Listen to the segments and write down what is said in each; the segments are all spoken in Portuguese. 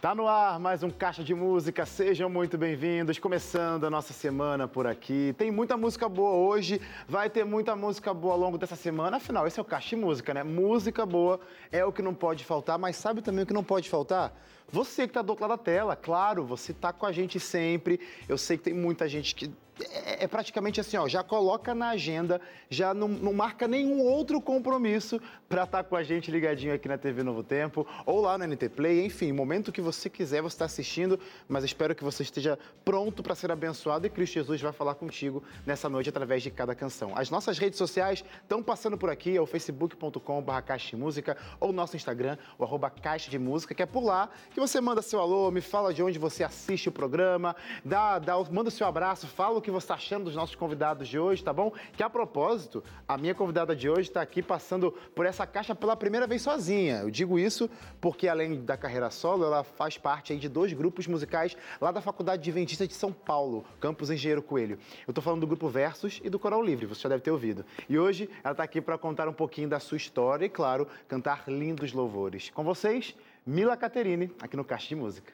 Tá no ar mais um Caixa de Música, sejam muito bem-vindos. Começando a nossa semana por aqui. Tem muita música boa hoje, vai ter muita música boa ao longo dessa semana. Afinal, esse é o Caixa de Música, né? Música boa é o que não pode faltar, mas sabe também o que não pode faltar? Você que está do outro lado da tela, claro, você está com a gente sempre. Eu sei que tem muita gente que é, é, praticamente assim, ó, já coloca na agenda, já não, não marca nenhum outro compromisso para estar tá com a gente ligadinho aqui na TV Novo Tempo ou lá no NT Play, enfim, momento que você quiser, você está assistindo, mas espero que você esteja pronto para ser abençoado e Cristo Jesus vai falar contigo nessa noite através de cada canção. As nossas redes sociais estão passando por aqui, é o facebook.com.br Caixa de Música ou nosso Instagram, o arroba Caixa de Música, que é por lá que você manda seu alô, me fala de onde você assiste o programa, dá, dá, manda seu abraço, fala o que que você está achando dos nossos convidados de hoje, tá bom? Que a propósito, a minha convidada de hoje está aqui passando por essa caixa pela primeira vez sozinha. Eu digo isso porque, além da carreira solo, ela faz parte de dois grupos musicais lá da Faculdade de Adventista de São Paulo, Campus Engenheiro Coelho. Eu estou falando do Grupo Versus e do Coral Livre, você já deve ter ouvido. E hoje ela está aqui para contar um pouquinho da sua história e, claro, cantar lindos louvores. Com vocês, Mila Caterine, aqui no Caixa de Música.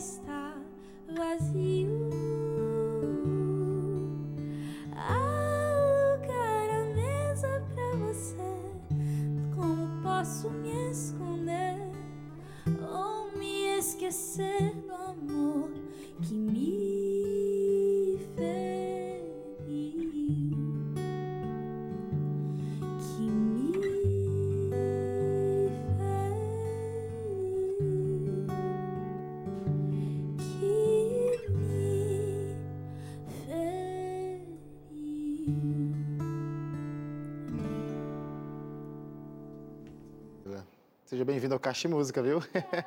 está vazio. Caixa Música, viu?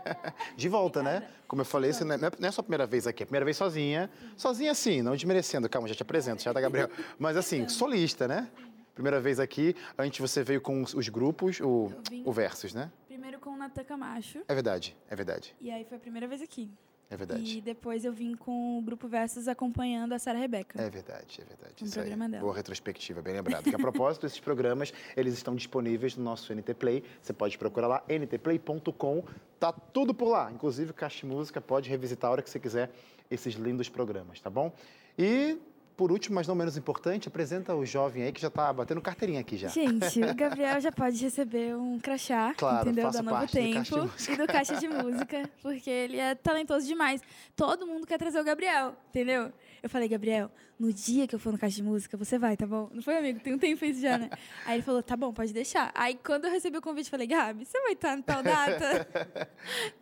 De volta, né? Como eu falei, você não é, não é só a primeira vez aqui, é a primeira vez sozinha. Sozinha assim, não desmerecendo. Calma, já te apresento, já tá, Gabriel. Mas assim, solista, né? Primeira vez aqui, antes você veio com os grupos, o, o Versus, né? Primeiro com o Natan Camacho. É verdade, é verdade. E aí foi a primeira vez aqui. É verdade. E depois eu vim com o Grupo Versus acompanhando a Sara Rebeca. É verdade, é verdade. Um Isso programa aí. dela. Boa retrospectiva, bem lembrado. Que a propósito, esses programas, eles estão disponíveis no nosso NT Play. Você pode procurar lá, ntplay.com. Tá tudo por lá. Inclusive, Caixa Música pode revisitar a hora que você quiser esses lindos programas, tá bom? E, por último, mas não menos importante, apresenta o jovem aí que já tá batendo carteirinha aqui já. Gente, o Gabriel já pode receber um crachá, Claro, entendeu? Da Novo do Tempo Música. e do Caixa de Música, porque ele é talentoso demais. Todo mundo quer trazer o Gabriel, entendeu? Eu falei, Gabriel, no dia que eu for no Caixa de Música, você vai, tá bom? Não foi, amigo? Tem um tempo isso já, né? Aí ele falou, tá bom, pode deixar. Aí quando eu recebi o convite, eu falei, Gabi, você vai estar no tal data?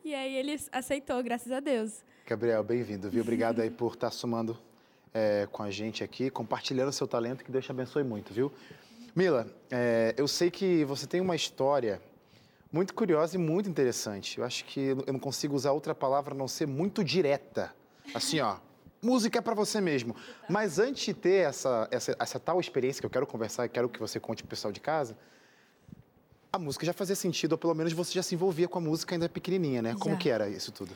e aí ele aceitou, graças a Deus. Gabriel, bem-vindo, viu? Obrigado aí por estar somando é, com a gente aqui, compartilhando seu talento, que Deus te abençoe muito, viu? Mila, é, eu sei que você tem uma história muito curiosa e muito interessante. Eu acho que eu não consigo usar outra palavra a não ser muito direta. Assim, ó, música é para você mesmo. Mas antes de ter essa, essa, essa tal experiência que eu quero conversar e quero que você conte pro pessoal de casa, a música já fazia sentido, ou pelo menos você já se envolvia com a música ainda pequenininha, né? Como Já. que era isso tudo?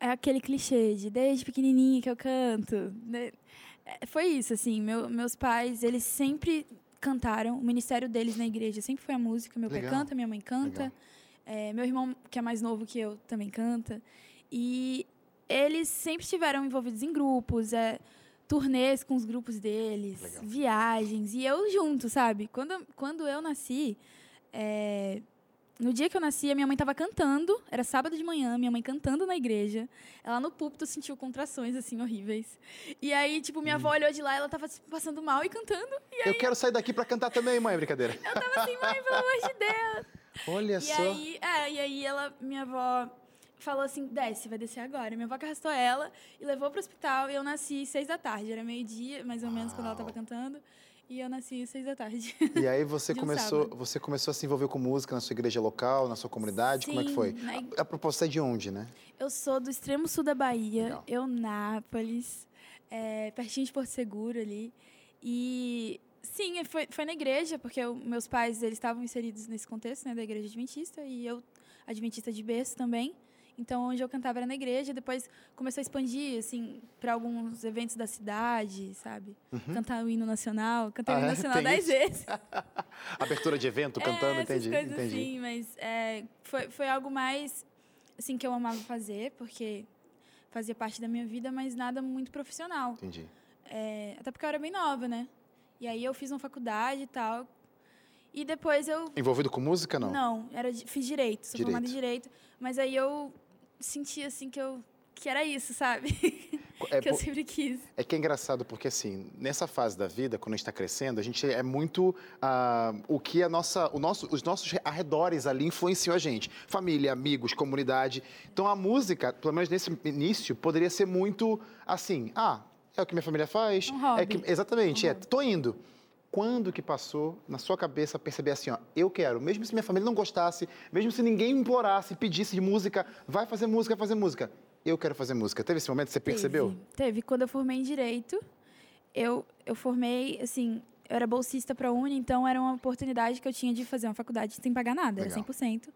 É aquele clichê de desde pequenininha que eu canto. né? É, Foi isso, assim. meu- meus pais, eles sempre cantaram. O ministério deles na igreja sempre foi a música. Meu Legal. pai canta, minha mãe canta. É, meu irmão, que é mais novo que eu, também canta. E eles sempre estiveram envolvidos em grupos, é, turnês com os grupos deles, Legal. viagens. E eu junto, sabe? Quando, quando eu nasci, é, no dia que eu nasci, a minha mãe estava cantando, era sábado de manhã, minha mãe cantando na igreja. Ela no púlpito sentiu contrações, assim, horríveis. E aí, tipo, minha avó olhou de lá, ela tava tipo, passando mal e cantando. E Eu quero sair daqui para cantar também, mãe, brincadeira. eu tava assim, mãe, pelo amor de Deus. Olha E só. aí, é, e aí ela, minha avó falou assim, desce, vai descer agora. Minha avó que arrastou ela e levou pro hospital e eu nasci seis da tarde. Era meio-dia, mais ou menos, quando ela tava Uau. cantando. E eu nasci seis da tarde. E aí você um começou, sábado. você começou a se envolver com música na sua igreja local, na sua comunidade? Como é que Sim, foi? na A, a propósito é de onde, né? Eu sou do extremo sul da Bahia, Legal. Eunápolis, é, pertinho de Porto Seguro ali. E sim, foi, foi na igreja, porque eu- meus pais eles estavam inseridos nesse contexto né, da igreja adventista e eu adventista de berço também. Então, onde eu cantava era na igreja. Depois começou a expandir, assim, para alguns eventos da cidade, sabe? Cantar o hino nacional. O Uhum. Ah, hino é? nacional dez isso? vezes. Abertura de evento, cantando, é, entendi, coisas entendi. assim, mas é, foi, foi algo mais assim que eu amava fazer, porque fazia parte da minha vida, mas nada muito profissional. Entendi. É, até porque eu era bem nova, né? E aí eu fiz uma faculdade e tal. E depois eu. Envolvido com música, não? Não, era, fiz direito, sou formada em Direito. direito. Mas aí eu senti assim que eu. que era isso, sabe? É, que eu sempre quis. é que é engraçado porque, assim, nessa fase da vida, quando a gente está crescendo, a gente é muito ah, o que a nossa, o nosso, os nossos arredores ali influenciam a gente. Família, amigos, comunidade. Então, a música, pelo menos nesse início, poderia ser muito assim, ah, é o que minha família faz. Um. É que, exatamente, Um é, tô indo. Quando que passou na sua cabeça perceber assim, ó, eu quero, mesmo se minha família não gostasse, mesmo se ninguém implorasse, pedisse de música, vai fazer música, vai fazer música. Eu quero fazer música. Teve esse momento que você percebeu? Teve, teve. Quando eu formei em Direito, eu, eu formei, assim, eu era bolsista para a Uni, então era uma oportunidade que eu tinha de fazer uma faculdade sem pagar nada, Legal. era 100%.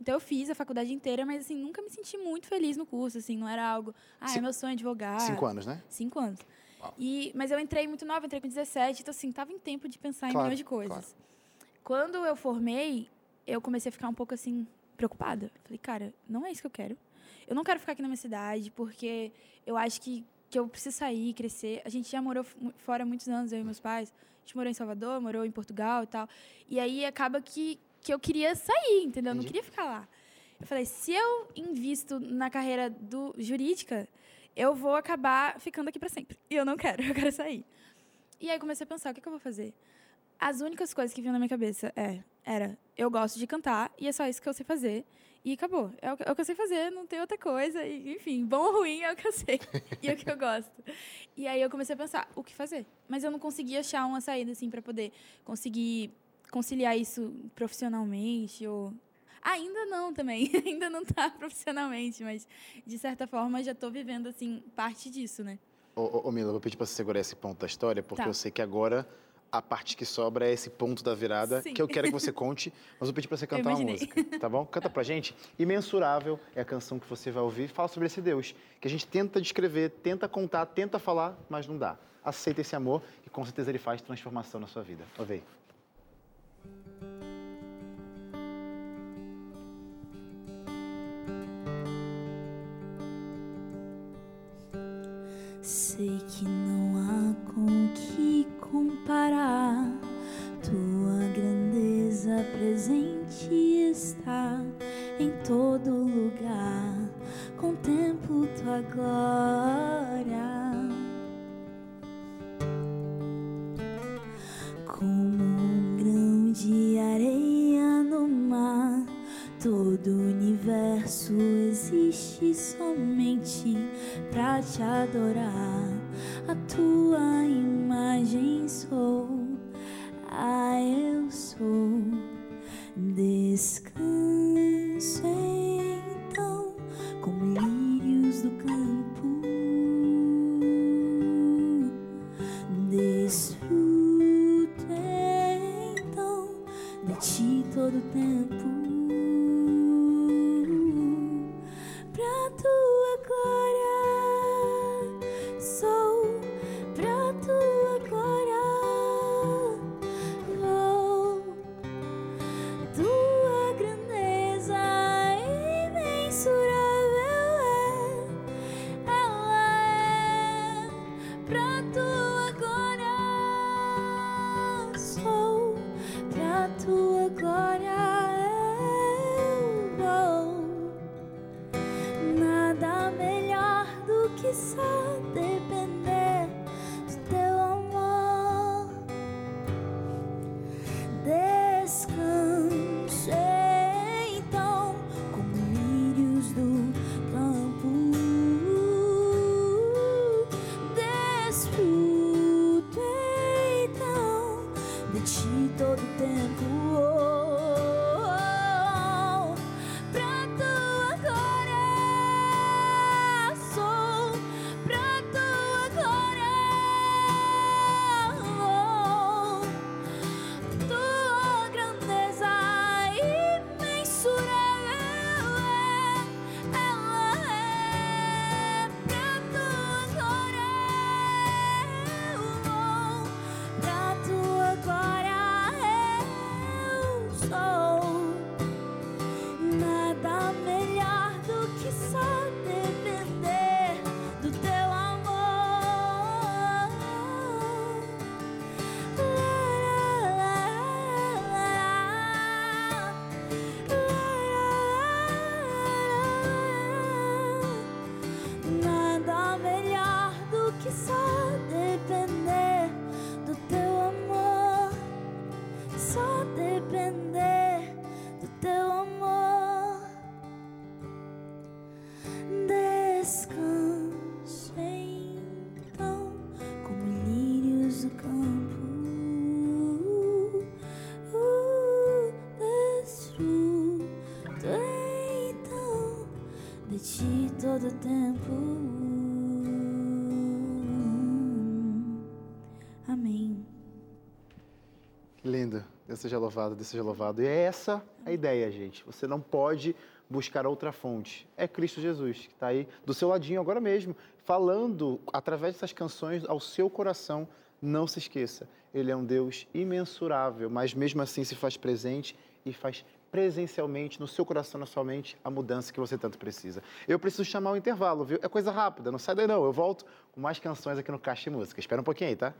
Então eu fiz a faculdade inteira, mas assim, nunca me senti muito feliz no curso, assim, não era algo, ah, Cin- é meu sonho advogar. Cinco anos, né? Cinco anos. E, mas eu entrei muito nova, entrei com 17, então assim, tava em tempo de pensar Claro, em milhões de coisas. Quando eu formei, eu comecei a ficar um pouco assim, preocupada. Falei, cara, não é isso que eu quero. Eu não quero ficar aqui na minha cidade, porque eu acho que, que eu preciso sair, crescer. A gente já morou fora há muitos anos, eu e meus pais. A gente morou em Salvador, morou em Portugal e tal. E aí acaba que, que eu queria sair, entendeu? Eu não queria ficar lá. Eu falei, se eu invisto na carreira do jurídica, eu vou acabar ficando aqui para sempre. E eu não quero, eu quero sair. E aí comecei a pensar, o que, que eu vou fazer? As únicas coisas que vinham na minha cabeça é, era, eu gosto de cantar e é só isso que eu sei fazer. E acabou. É o, que- é o que eu sei fazer, não tem outra coisa. E, enfim, bom ou ruim é o que eu sei. e é o que eu gosto. E aí eu comecei a pensar, o que fazer? Mas eu não conseguia achar uma saída, assim, para poder conseguir conciliar isso profissionalmente ou... Ainda não também, ainda não tá profissionalmente, mas de certa forma já estou vivendo assim parte disso, né? Ô, ô, ô Mila, eu vou pedir para você segurar esse ponto da história, porque Tá. eu sei que agora a parte que sobra é esse ponto da virada Sim. que eu quero que você conte, mas vou pedir para você cantar uma música, tá bom? Canta pra gente. Imensurável é a canção que você vai ouvir. Fala sobre esse Deus, que a gente tenta descrever, tenta contar, tenta falar, mas não dá. Aceita esse amor e com certeza ele faz transformação na sua vida. Ouve aí. Em todo lugar. Contemplo tua glória. Como um grão de areia no mar, todo o universo existe somente pra te adorar. A tua imagem sou, ah, eu sou. Descanso então, Deus seja louvado, Deus seja louvado. E é essa a ideia, gente. Você não pode buscar outra fonte. É Cristo Jesus, que está aí do seu ladinho agora mesmo, falando através dessas canções ao seu coração. Não se esqueça, Ele é um Deus imensurável, mas mesmo assim se faz presente e faz presencialmente no seu coração, na sua mente, a mudança que você tanto precisa. Eu preciso chamar o intervalo, viu? É coisa rápida, não sai daí não. Eu volto com mais canções aqui no Caixa de Música. Espera um pouquinho aí, tá?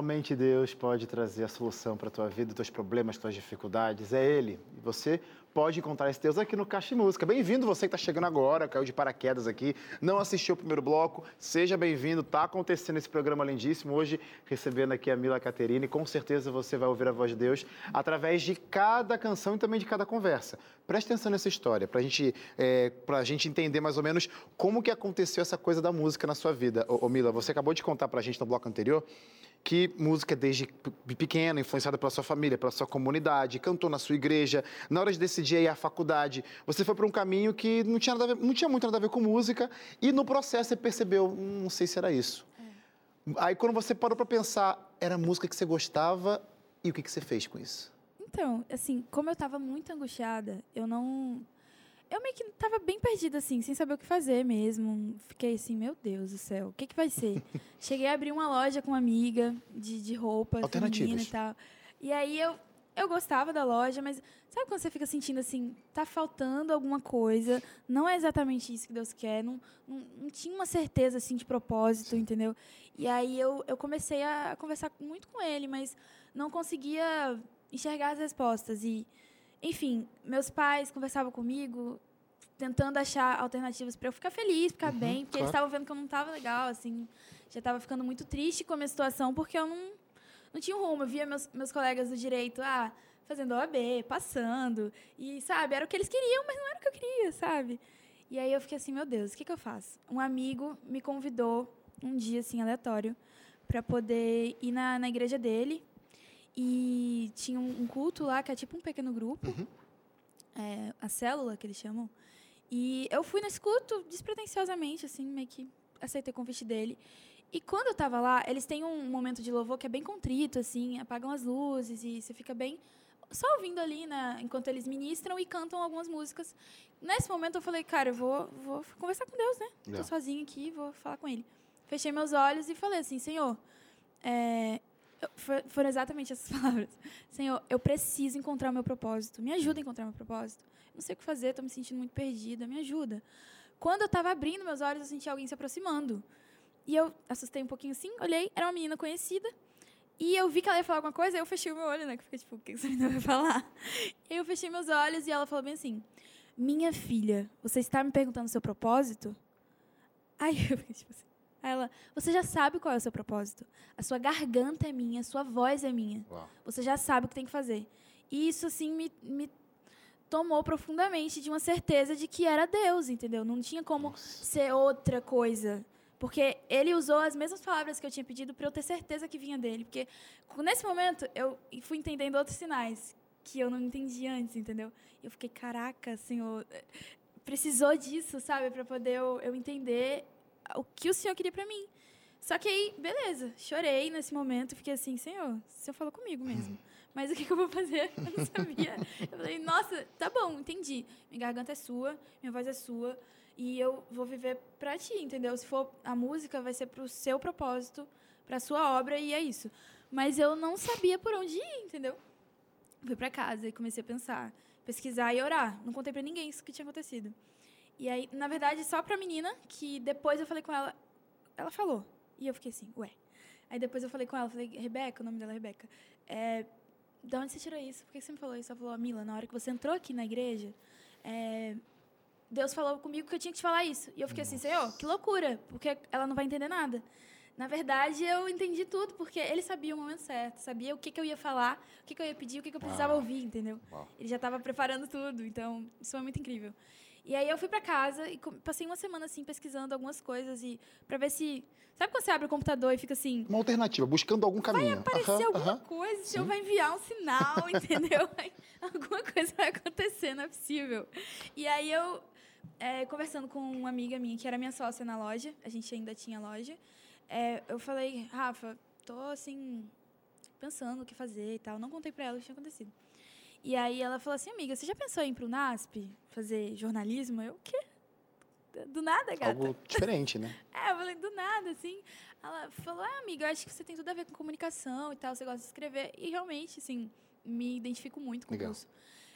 Somente Deus pode trazer a solução para a tua vida, teus problemas, tuas dificuldades. É Ele. E você pode encontrar esse Deus aqui no Caixa de Música. Bem-vindo você que está chegando agora, caiu de paraquedas aqui, não assistiu o primeiro bloco. Seja bem-vindo. Está acontecendo esse programa lindíssimo hoje, recebendo aqui a Mila Caterine. Com certeza você vai ouvir a voz de Deus através de cada canção e também de cada conversa. Preste atenção nessa história, para gente, é, a gente entender mais ou menos como que aconteceu essa coisa da música na sua vida. Ô, ô Mila, você acabou de contar para a gente no bloco anterior que música desde pequena, influenciada pela sua família, pela sua comunidade, cantou na sua igreja. Na hora de decidir ir à faculdade, você foi para um caminho que não tinha, ver- não tinha muito nada a ver com música e no processo você percebeu, "Hum, não sei se era isso. Aí quando você parou para pensar, era música que você gostava e o que, que você fez com isso? Então, assim, como eu tava muito angustiada, eu não. Eu meio que tava bem perdida, assim, sem saber o que fazer mesmo. Fiquei assim, meu Deus do céu, o que, que vai ser? Cheguei a abrir uma loja com uma amiga de, de roupa feminina e tal. E aí eu, eu gostava da loja, mas sabe quando você fica sentindo assim, tá faltando alguma coisa, não é exatamente isso que Deus quer, não, não, não tinha uma certeza assim de propósito, entendeu? E aí eu, eu comecei a conversar muito com ele, mas não conseguia enxergar as respostas. E, enfim, meus pais conversavam comigo, tentando achar alternativas para eu ficar feliz, ficar bem, porque eles claro. estavam vendo que eu não estava legal, assim, já estava ficando muito triste com a minha situação, porque eu não, não tinha um rumo. Eu via meus, meus colegas do direito, ah, fazendo OAB, passando, e, sabe, era o que eles queriam, mas não era o que eu queria, sabe? E aí eu fiquei assim, meu Deus, o que, que eu faço? Um amigo me convidou um dia, assim, aleatório, para poder ir na, na igreja dele, e tinha um, um culto lá, que é tipo um pequeno grupo, é, a célula, que eles chamam, e eu fui nesse culto despretensiosamente, assim, meio que aceitei o convite dele. E quando eu tava lá, eles têm um momento de louvor que é bem contrito, assim, apagam as luzes e você fica bem só ouvindo ali, né, enquanto eles ministram e cantam algumas músicas. Nesse momento eu falei, cara, eu vou, vou conversar com Deus, né? É. Tô sozinha aqui, vou falar com ele. Fechei meus olhos e falei assim, Senhor, é, foram exatamente essas palavras. Senhor, eu preciso encontrar o meu propósito. Me ajuda a encontrar o meu propósito. Não sei o que fazer, tô me sentindo muito perdida, me ajuda. Quando eu tava abrindo meus olhos, eu senti alguém se aproximando. E eu assustei um pouquinho assim, olhei, era uma menina conhecida. E eu vi que ela ia falar alguma coisa, eu fechei o meu olho, né? Que fiquei tipo, o que essa menina vai falar? Eu fechei meus olhos e ela falou bem assim: Minha filha, você está me perguntando o seu propósito? Aí eu fiquei tipo assim. Aí ela, você já sabe qual é o seu propósito. A sua garganta é minha, a sua voz é minha. Uau. Você já sabe o que tem que fazer. E isso, assim, me, me tomou profundamente de uma certeza de que era Deus, entendeu? Não tinha como ser outra coisa. Porque ele usou as mesmas palavras que eu tinha pedido para eu ter certeza que vinha dele. Porque nesse momento eu fui entendendo outros sinais que eu não entendia antes, entendeu? E eu fiquei, caraca, Senhor, eh, precisou disso, sabe? Para poder eu, eu entender o que o Senhor queria para mim. Só que aí, beleza, chorei nesse momento, fiquei assim, Senhor, o Senhor falou comigo mesmo. Mas o que, que eu vou fazer? Eu não sabia. Eu falei, nossa, tá bom, entendi. Minha garganta é sua, minha voz é sua, e eu vou viver pra ti, entendeu? Se for a música, vai ser pro seu propósito, pra sua obra, e é isso. Mas eu não sabia por onde ir, entendeu? Fui pra casa e comecei a pensar, pesquisar e orar. Não contei pra ninguém isso que tinha acontecido. E aí, na verdade, só pra menina, que depois eu falei com ela, ela falou. E eu fiquei assim, ué. Aí depois eu falei com ela, falei, Rebeca, o nome dela é Rebeca. É, de onde você tirou isso? Por que você me falou isso? Ela falou, Mila, na hora que você entrou aqui na igreja, é, Deus falou comigo que eu tinha que te falar isso. E eu fiquei assim, Senhor, que loucura, porque ela não vai entender nada. Na verdade, eu entendi tudo, porque ele sabia o momento certo, sabia o que, que eu ia falar, o que, que eu ia pedir, o que, que eu precisava Uau. ouvir, entendeu? Uau. Ele já estava preparando tudo, então isso foi muito incrível. E aí eu fui pra casa e passei uma semana assim pesquisando algumas coisas e para ver se sabe quando você abre o computador e fica assim Uma alternativa, buscando algum caminho. aparecer Aham, alguma aham. coisa, o senhor vai enviar um sinal, entendeu? Alguma coisa vai acontecer, não é possível. E aí eu, é, conversando com uma amiga minha, que era minha sócia na loja, a gente ainda tinha loja, é, eu falei, Rafa, tô assim, pensando o que fazer e tal. Não contei pra ela o que tinha acontecido. E aí ela falou assim, amiga, você já pensou em ir pro NASP, fazer jornalismo? Eu, o quê? Do nada, gata. Algo diferente, né? É, eu falei, do nada, assim. Ela falou, ah, amiga, eu acho que você tem tudo a ver com comunicação e tal, você gosta de escrever. E realmente, assim, me identifico muito com o Legal. curso.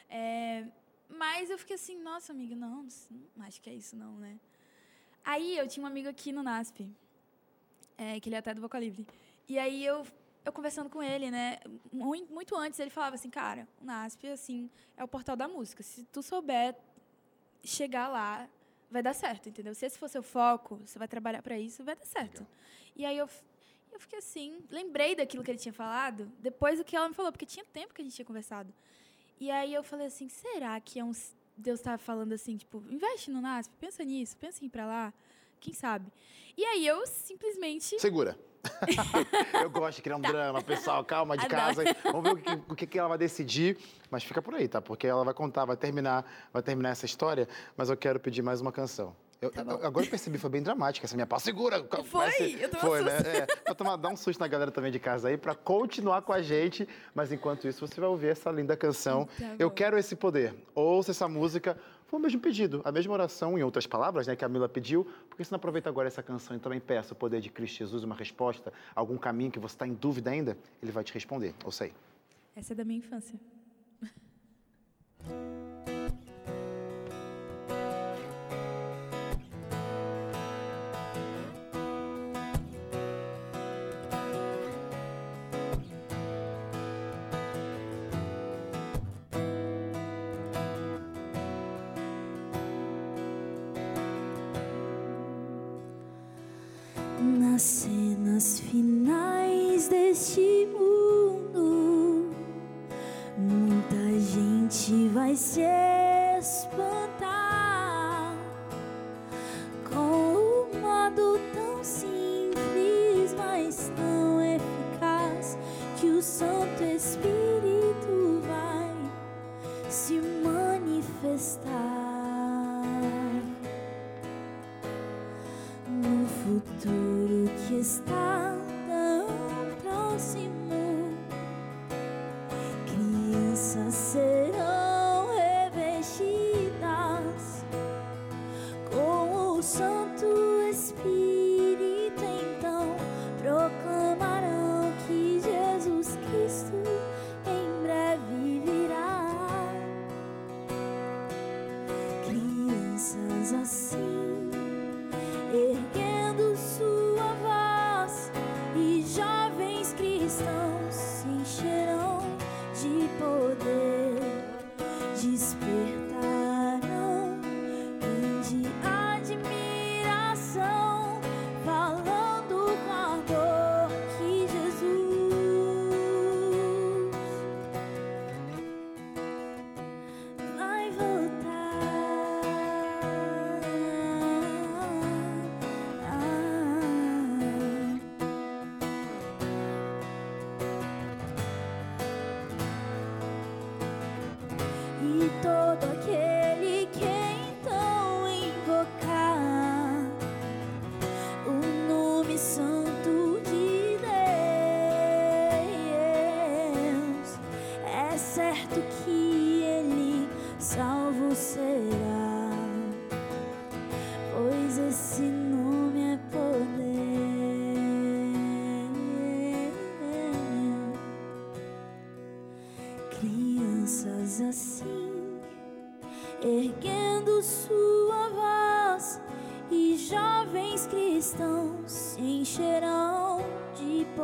É, mas eu fiquei assim, nossa, amiga, não, não acho que é isso, não, né? Aí eu tinha um amigo aqui no NASP, é, que ele é até do Vocal Livre. E aí eu, eu conversando com ele, né? Muito, antes ele falava assim, cara, o NASP, assim, é o portal da música. Se tu souber chegar lá, vai dar certo, entendeu? Se esse for seu foco, você vai trabalhar para isso, vai dar certo. Legal. E aí eu, eu fiquei assim, lembrei daquilo que ele tinha falado, depois do que ela me falou, porque tinha tempo que a gente tinha conversado. E aí eu falei assim, será que é um Deus estava falando assim, tipo, investe no NASP, pensa nisso, pensa em ir para lá, quem sabe? E aí eu simplesmente Segura. eu gosto de criar um drama, pessoal. Calma de casa. Vamos ver o que, o que ela vai decidir. Mas fica por aí, tá? Porque ela vai contar, vai terminar, vai terminar essa história. Mas eu quero pedir mais uma canção. Eu, Tá agora eu percebi, foi bem dramática essa minha pausa. Segura! Foi, Vai eu tomei um Foi, né? susto. É, pra tomar, dar um susto na galera também de casa aí, pra continuar com a gente. Mas enquanto isso, você vai ouvir essa linda canção. Tá eu quero esse poder. Ouça essa música. O mesmo pedido, a mesma oração, em outras palavras, né, que a Mila pediu. Por que você não aproveita agora essa canção e também peça o poder de Cristo Jesus, uma resposta, algum caminho que você está em dúvida ainda? Ele vai te responder. Ouça aí. essa é da minha infância.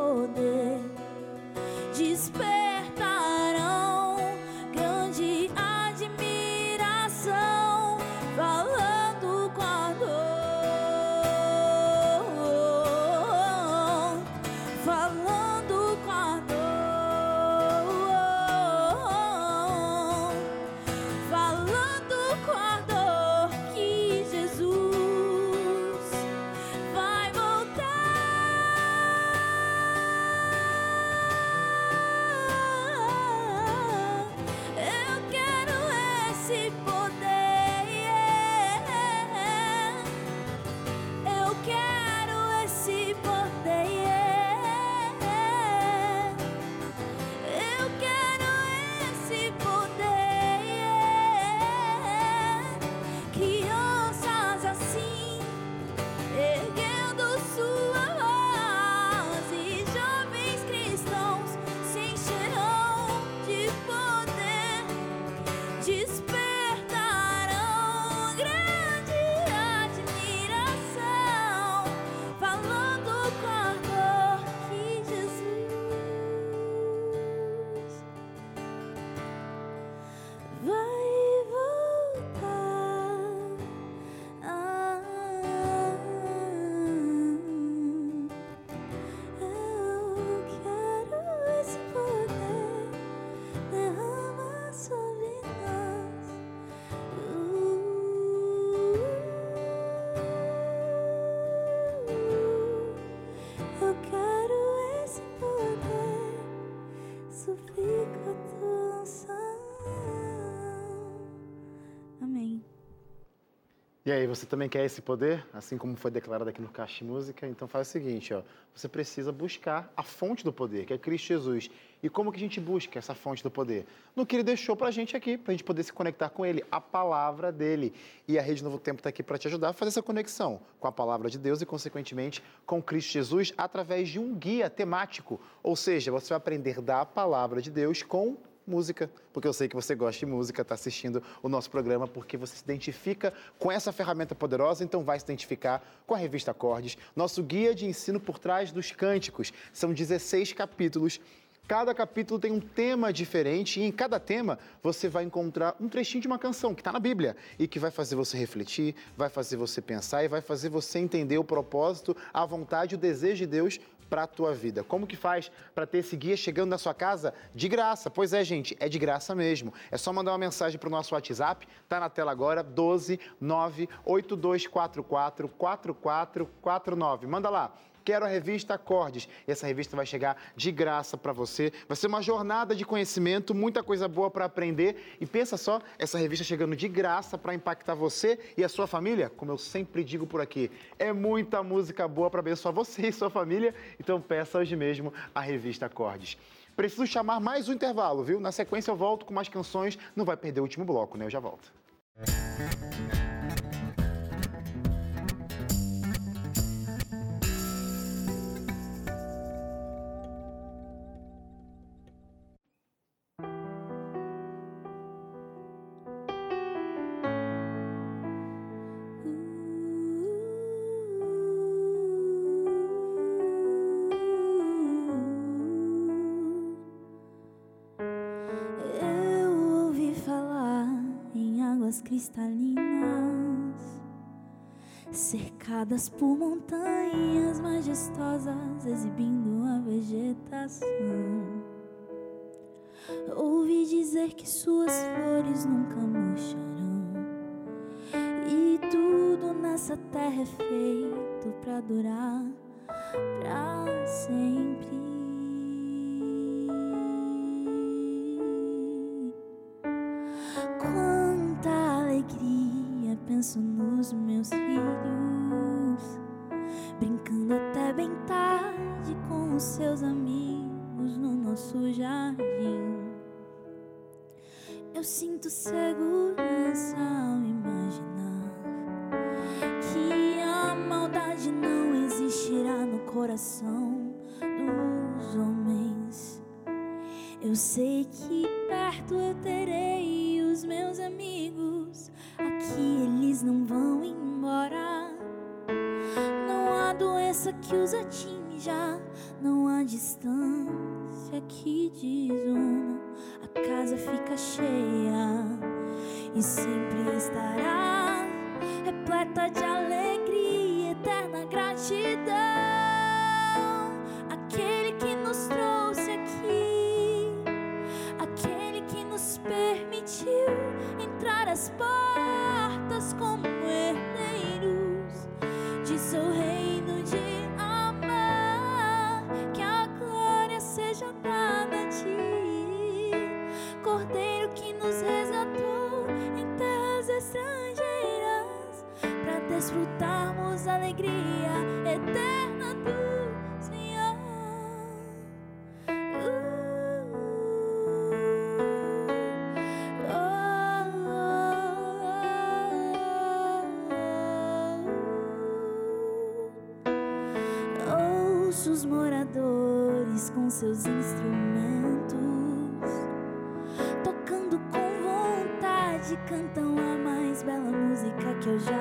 poder, despertarão E aí, você também quer esse poder, assim como foi declarado aqui no Caixa Música? Então faz o seguinte, ó, você precisa buscar a fonte do poder, que é Cristo Jesus. E como que a gente busca essa fonte do poder? No que ele deixou pra gente aqui, pra gente poder se conectar com ele, a palavra dele. E a Rede Novo Tempo está aqui para te ajudar a fazer essa conexão com a palavra de Deus e, consequentemente, com Cristo Jesus através de um guia temático. Ou seja, você vai aprender da palavra de Deus com música, porque eu sei que você gosta de música, está assistindo o nosso programa, porque você se identifica com essa ferramenta poderosa, então vai se identificar com a revista Acordes, nosso guia de ensino por trás dos cânticos. São 16 capítulos. Cada capítulo tem um tema diferente e em cada tema você vai encontrar um trechinho de uma canção que está na Bíblia e que vai fazer você refletir, vai fazer você pensar e vai fazer você entender o propósito, a vontade, o desejo de Deus para a tua vida. Como que faz para ter esse guia chegando na sua casa de graça? Pois é, gente, é de graça mesmo. É só mandar uma mensagem para o nosso WhatsApp, tá na tela agora, 12 98244 4449. Manda lá. Quero a revista Acordes. E essa revista vai chegar de graça para você. Vai ser uma jornada de conhecimento, muita coisa boa para aprender. E pensa só, essa revista chegando de graça para impactar você e a sua família, como eu sempre digo por aqui, é muita música boa para abençoar você e sua família. Então peça hoje mesmo a revista Acordes. Preciso chamar mais um intervalo, viu? Na sequência eu volto com mais canções. Não vai perder o último bloco, né? Eu já volto. Cercadas por montanhas majestosas, exibindo a vegetação. Ouvi dizer que suas flores nunca murcharão, e tudo nessa terra é feito para durar para sempre. Sinto segurança ao imaginar que a maldade não existirá no coração dos homens. Eu sei que perto eu terei os meus amigos, aqui eles não vão embora. Não há doença que os atinja, não há distância que desuna. Casa fica cheia e sempre estará repleta de alegria, cantam a mais bela música que eu já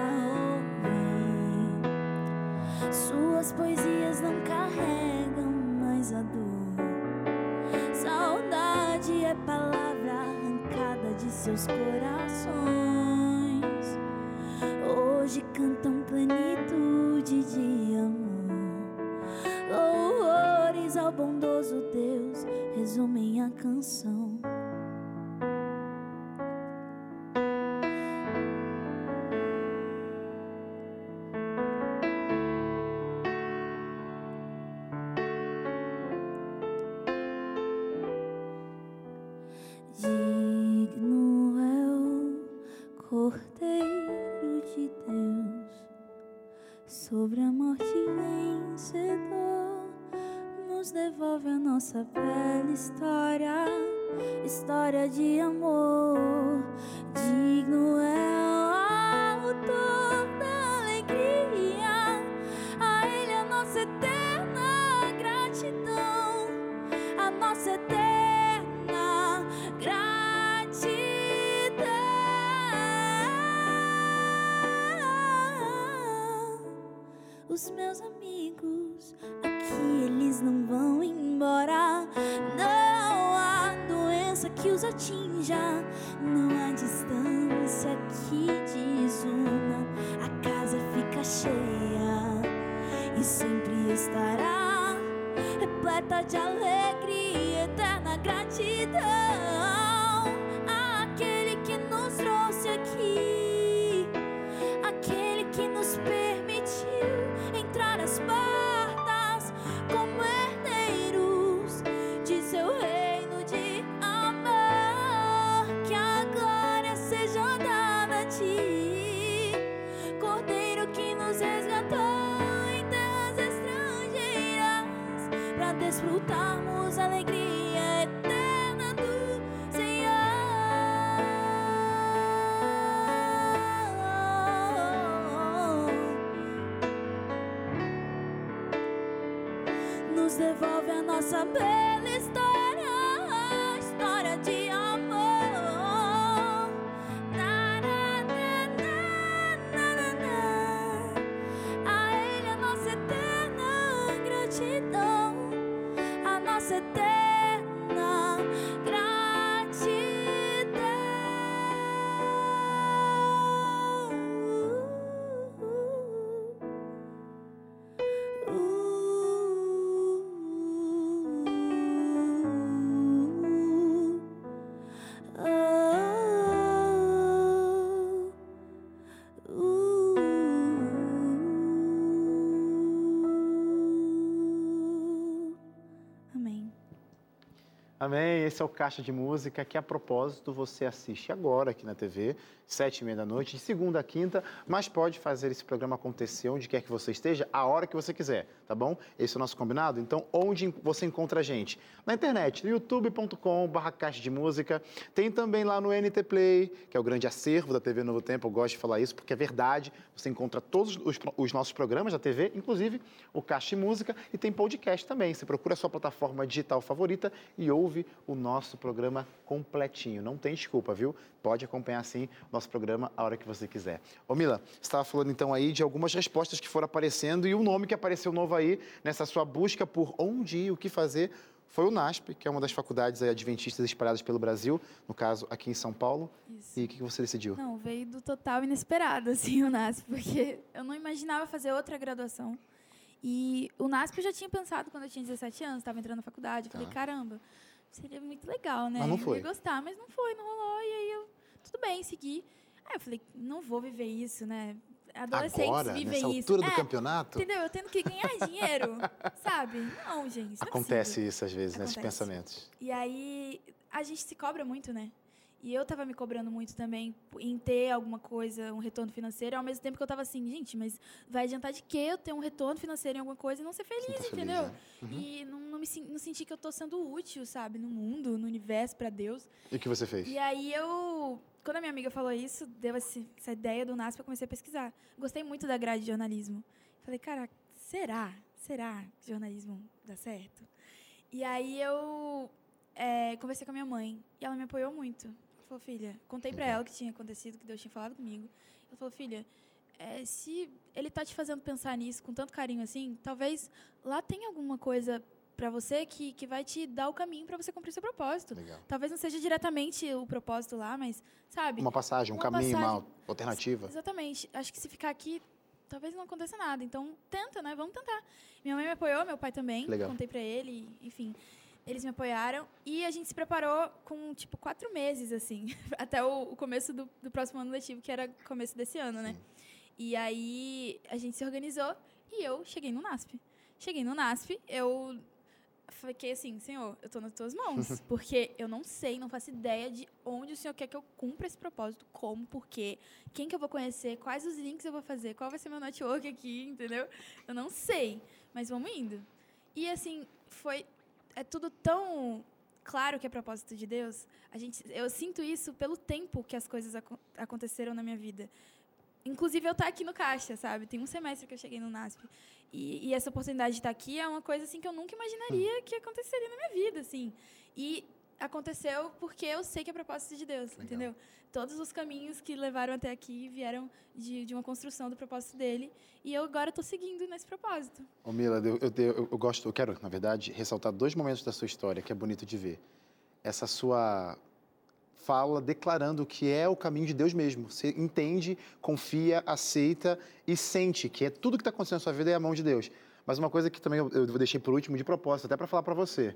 ouvi. Suas poesias não carregam mais a dor. Saudade é palavra arrancada de seus corações. Hoje cantam plenitude de amor. Louvores ao bondoso Deus resumem a canção. Devolve a nossa bela Amém. Esse é o Caixa de Música que, a propósito, você assiste agora aqui na TV, sete e meia da noite, de segunda a quinta, mas pode fazer esse programa acontecer onde quer que você esteja, a hora que você quiser, tá bom? Esse é o nosso combinado? Então, onde você encontra a gente? Na internet, no youtube.com.br Caixa de Música. Tem também lá no NT Play, que é o grande acervo da TV Novo Tempo. Eu gosto de falar isso porque é verdade. Você encontra todos os, os nossos programas da TV, inclusive o Caixa de Música, e tem podcast também. Você procura a sua plataforma digital favorita e ouve o nosso programa completinho. Não tem desculpa, viu? Pode acompanhar sim o nosso programa a hora que você quiser. Ô Mila, você estava falando então aí de algumas respostas que foram aparecendo e o nome que apareceu novo aí nessa sua busca por onde ir, o que fazer, foi o NASP, que é uma das faculdades adventistas espalhadas pelo Brasil, no caso aqui em São Paulo. Isso. E o que você decidiu? Não, veio do total inesperado, assim, o NASP, porque eu não imaginava fazer outra graduação. E o NASP eu já tinha pensado quando eu tinha 17 anos, estava entrando na faculdade. Eu falei, Tá. caramba, seria muito legal, né? Mas não Eu foi. ia gostar, mas não foi, não rolou. E aí eu, tudo bem, segui. Aí eu falei, não vou viver isso, né? Adolescentes Agora, vivem nessa isso. altura do É, campeonato, Entendeu? Eu tendo que ganhar dinheiro, sabe? Não, gente. Não é acontece possível. isso às vezes, nesses Acontece. pensamentos. E aí a gente se cobra muito, né? E eu tava me cobrando muito também em ter alguma coisa, um retorno financeiro, ao mesmo tempo que eu tava assim, gente, mas vai adiantar de que eu ter um retorno financeiro em alguma coisa e não ser feliz, tá feliz, entendeu? né? Uhum. E não, não me não senti que eu tô sendo útil, sabe, no mundo, no universo, pra Deus. E o que você fez? E aí eu, quando a minha amiga falou isso, deu essa ideia do NASP, eu comecei a pesquisar. Gostei muito da grade de jornalismo. Falei, cara, será? Será que jornalismo dá certo? E aí eu é, conversei com a minha mãe e ela me apoiou muito. Falou, filha, contei pra Legal. ela o que tinha acontecido, que Deus tinha falado comigo. Ela falou, filha, é, se ele tá te fazendo pensar nisso com tanto carinho assim, talvez lá tenha alguma coisa pra você que, que vai te dar o caminho pra você cumprir seu propósito. Legal. Talvez não seja diretamente o propósito lá, mas, sabe? Uma passagem, um Uma caminho, uma passagem. alternativa. Exatamente. Acho que se ficar aqui, talvez não aconteça nada. Então, tenta, né? Vamos tentar. Minha mãe me apoiou, meu pai também. Legal. Contei pra ele, enfim. Eles me apoiaram. E a gente se preparou com, tipo, quatro meses, assim. Até o, o começo do, do próximo ano letivo, que era começo desse ano, né? E aí, a gente se organizou e eu cheguei no NASP. Cheguei no NASP, eu fiquei assim, senhor, eu tô nas tuas mãos. Porque eu não sei, não faço ideia de onde o senhor quer que eu cumpra esse propósito, como, por quê, quem que eu vou conhecer, quais os links eu vou fazer, qual vai ser meu network aqui, entendeu? Eu não sei, mas vamos indo. E assim, foi. É tudo tão claro que é propósito de Deus. A gente, eu sinto isso pelo tempo que as coisas acon- aconteceram na minha vida. Inclusive, eu estar aqui no Caixa, sabe? Tem um semestre que eu cheguei no NASP. E, e essa oportunidade de estar aqui é uma coisa assim que eu nunca imaginaria que aconteceria na minha vida, assim. E aconteceu porque eu sei que é propósito de Deus, Legal. entendeu? Todos os caminhos que levaram até aqui vieram de, de uma construção do propósito dele. E eu agora estou seguindo nesse propósito. Ô Mila, eu, eu, eu- eu gosto, eu quero, na verdade, ressaltar dois momentos da sua história que é bonito de ver. Essa sua fala declarando que é o caminho de Deus mesmo. Você entende, confia, aceita e sente que é tudo que está acontecendo na sua vida é a mão de Deus. Mas uma coisa que também eu, eu deixei por último de propósito, até para falar para você.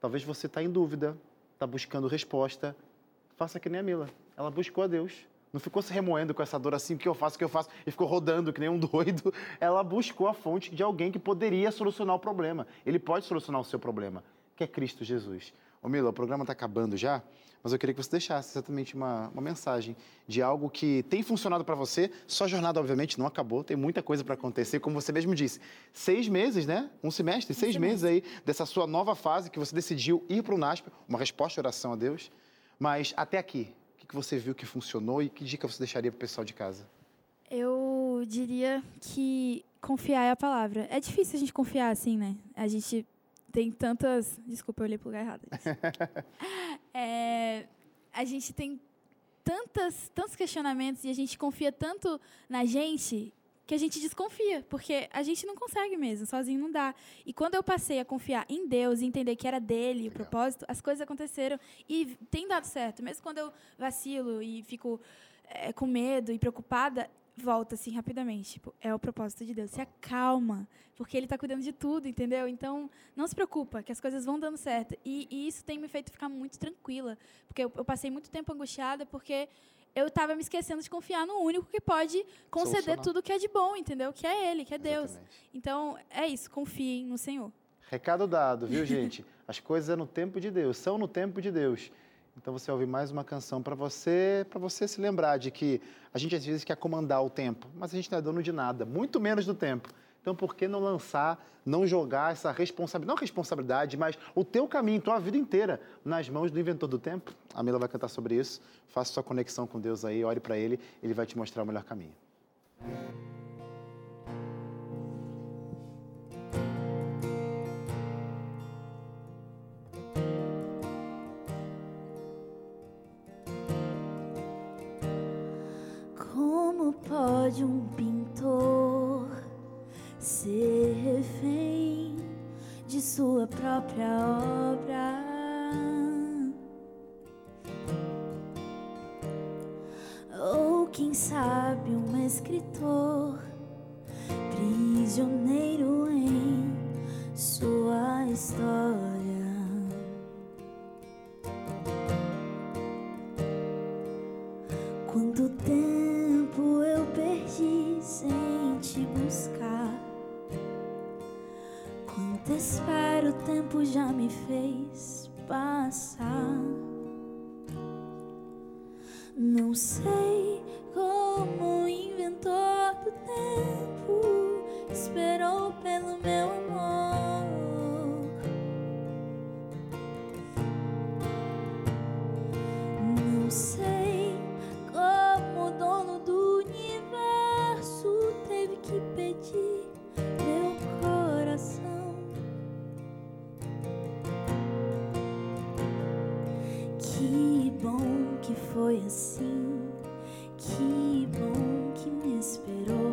Talvez você está em dúvida, está buscando resposta. Faça que nem a Mila. Ela buscou a Deus. Não ficou se remoendo com essa dor assim, o que eu faço, o que eu faço, e ficou rodando que nem um doido. Ela buscou a fonte de alguém que poderia solucionar o problema. Ele pode solucionar o seu problema, que é Cristo Jesus. Ô Mila, o programa está acabando já, mas eu queria que você deixasse exatamente uma, uma mensagem de algo que tem funcionado para você. Sua jornada, obviamente, não acabou, tem muita coisa para acontecer, como você mesmo disse. Seis meses, né? Um semestre, seis meses aí dessa sua nova fase que você decidiu ir para o NASP, uma resposta de oração a Deus. Mas até aqui, o que que você viu que funcionou e que dica você deixaria para o pessoal de casa? Eu diria que confiar é a palavra. É difícil a gente confiar assim, né? A gente tem tantas. Desculpa, eu olhei pro lugar errado. É, a gente tem tantas, tantos questionamentos e a gente confia tanto na gente que a gente desconfia, porque a gente não consegue mesmo, sozinho não dá. E quando eu passei a confiar em Deus e entender que era dele o propósito, as coisas aconteceram e tem dado certo. Mesmo quando eu vacilo e fico é, com medo e preocupada, volta assim rapidamente. Tipo, é o propósito de Deus. Se acalma, porque Ele está cuidando de tudo, entendeu? Então, não se preocupa, que as coisas vão dando certo. E, e isso tem me feito ficar muito tranquila, porque eu, eu passei muito tempo angustiada, porque eu estava me esquecendo de confiar no único que pode conceder Solucionar. tudo que é de bom, entendeu? Que é Ele, que é Deus. Exatamente. Então, é isso, confiem no Senhor. Recado dado, viu, gente? As coisas é no tempo de Deus, são no tempo de Deus. Então você ouvir mais uma canção para você, para você se lembrar de que a gente às vezes quer comandar o tempo, mas a gente não é dono de nada, muito menos do tempo. Então por que não lançar, não jogar essa responsabilidade, não responsabilidade, mas o teu caminho, tua vida inteira nas mãos do inventor do tempo? A Mila vai cantar sobre isso. Faça sua conexão com Deus aí, ore para ele, ele vai te mostrar o melhor caminho. Me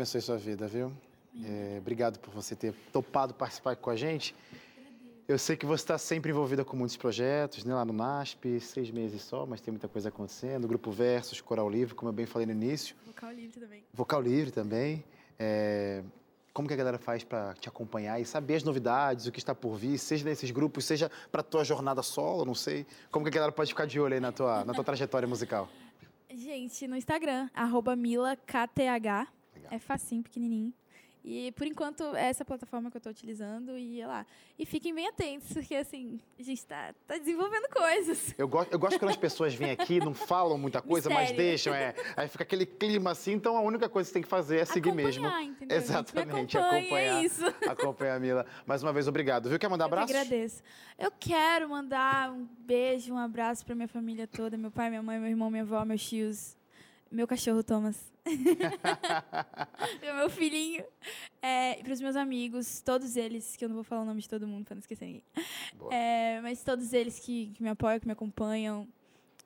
abençoe sua vida, viu? É, obrigado por você ter topado participar com a gente. Eu sei que você está sempre envolvida com muitos projetos, né? Lá no NASP, seis meses só, mas tem muita coisa acontecendo. Grupo Versus, Coral Livre, como eu bem falei no início. Vocal livre também. Vocal Livre também. É, como que a galera faz para te acompanhar e saber as novidades, o que está por vir, seja nesses grupos, seja para tua jornada solo, não sei. Como que a galera pode ficar de olho aí na tua, na tua trajetória musical? Gente, no Instagram, arroba milakth. É facinho, pequenininho. E, por enquanto, é essa plataforma que eu estou utilizando e é lá. E fiquem bem atentos, porque, assim, a gente está tá desenvolvendo coisas. Eu gosto, eu gosto quando as pessoas vêm aqui, não falam muita coisa, mas Mistério. deixam, é. Aí fica aquele clima assim, então a única coisa que você tem que fazer é seguir mesmo. Acompanhar, entendeu, gente? Me Exatamente, acompanhe, acompanhar. É isso. Acompanhar a Mila. Mais uma vez, obrigado. Viu? Quer mandar Eu que abraços? agradeço. Eu quero mandar um beijo, um abraço para minha família toda, meu pai, minha mãe, meu irmão, minha avó, meus tios, meu cachorro Thomas, meu, meu filhinho, é, para os meus amigos, todos eles, que eu não vou falar o nome de todo mundo para não esquecer ninguém. É, mas todos eles que, que me apoiam, que me acompanham,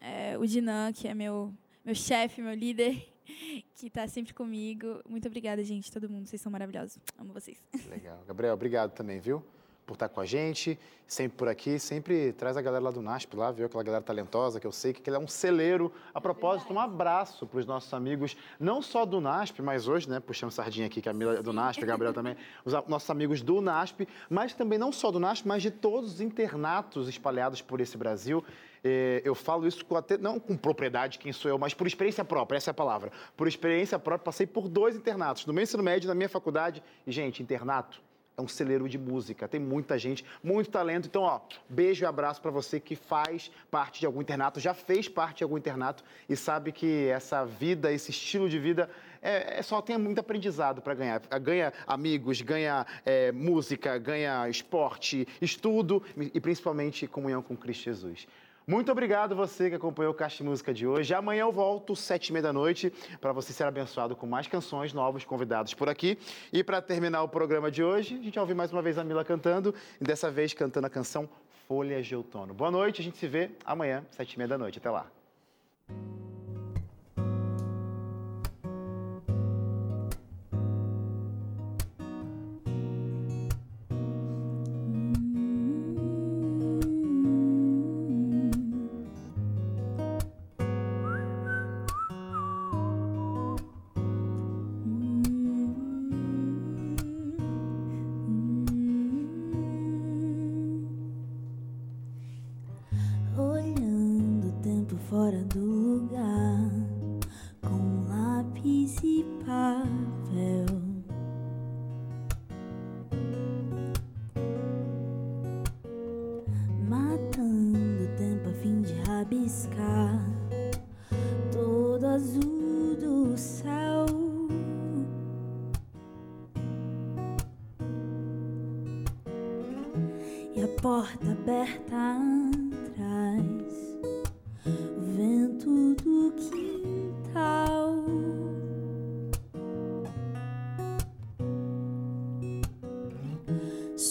é, o Dinan, que é meu, meu chefe, meu líder, que está sempre comigo. Muito obrigada, gente, todo mundo, vocês são maravilhosos. Amo vocês. Legal. Gabriel, obrigado também, viu? Por estar com a gente, sempre por aqui, sempre traz a galera lá do NASP lá, viu? Aquela galera talentosa que eu sei que ele é um celeiro. A propósito, um abraço para os nossos amigos, não só do NASP, mas hoje, né, puxando sardinha aqui, que a Mila é do NASP, a Gabriel também, os nossos amigos do NASP, mas também não só do NASP, mas de todos os internatos espalhados por esse Brasil. Eh, Eu falo isso com até, não com propriedade, quem sou eu, mas por experiência própria, essa é a palavra. Por experiência própria, passei por dois internatos, no meu ensino médio na minha faculdade. E, gente, internato é um celeiro de música. Tem muita gente, muito talento. Então, ó, beijo e abraço para você que faz parte de algum internato, já fez parte de algum internato e sabe que essa vida, esse estilo de vida é, é só tem muito aprendizado para ganhar. Ganha amigos, ganha é, música, ganha esporte, estudo e principalmente comunhão com Cristo Jesus. Muito obrigado você que acompanhou o Caixa de Música de hoje. Amanhã eu volto, sete e meia da noite, para você ser abençoado com mais canções, novos convidados por aqui. E para terminar o programa de hoje, a gente vai ouvir mais uma vez a Mila cantando, e dessa vez cantando a canção Folhas de Outono. Boa noite, a gente se vê amanhã, sete e meia da noite. Até lá.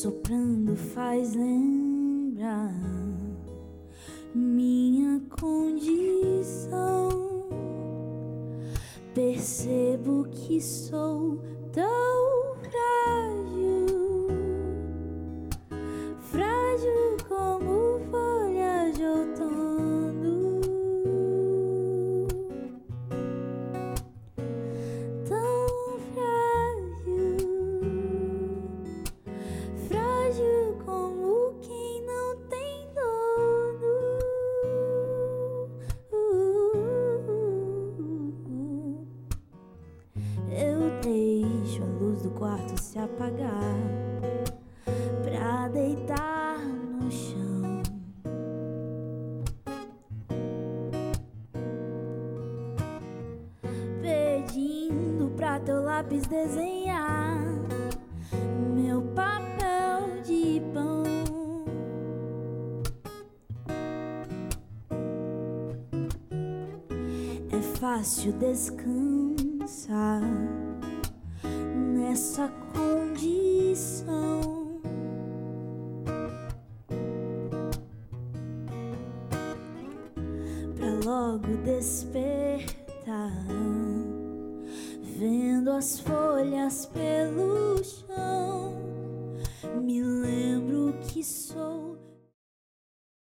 Soprando faz lembrar minha condição. Percebo que sou tão ciudesc